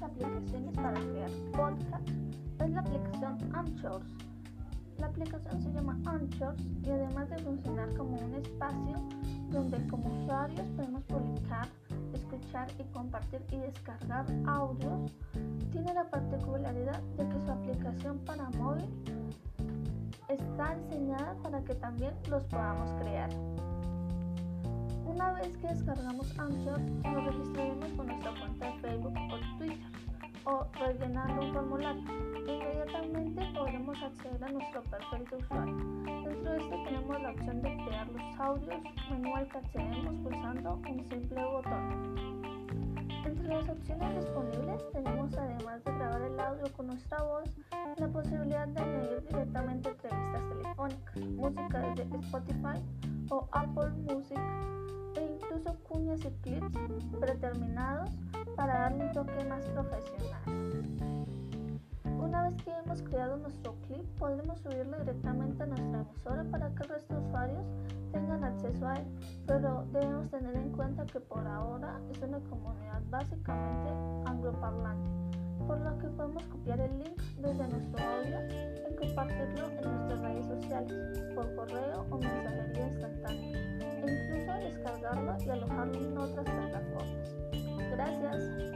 las aplicaciones para crear podcasts es la aplicación Anchors. La aplicación se llama Anchors y además de funcionar como un espacio donde como usuarios podemos publicar, escuchar y compartir y descargar audios, tiene la particularidad de que su aplicación para móvil está diseñada para que también los podamos crear. Una vez que descargamos Anchor, nos rellenando un formulario. Inmediatamente podremos acceder a nuestro perfil de usuario. Dentro de este tenemos la opción de crear los audios, menú al que accedemos pulsando un simple botón. Entre las opciones disponibles tenemos además de grabar el audio con nuestra voz, la posibilidad de añadir directamente entrevistas telefónicas, música desde Spotify o Apple Music e incluso y clips predeterminados para darle un toque más profesional. Una vez que hemos creado nuestro clip, podremos subirlo directamente a nuestra emisora para que el resto de usuarios tengan acceso a él, pero debemos tener en cuenta que por ahora es una comunidad básicamente angloparlante, por lo que podemos copiar el link desde nuestro audio y compartirlo en nuestras redes sociales, por correo o mensajería y alojarlo en otras plataformas. Gracias.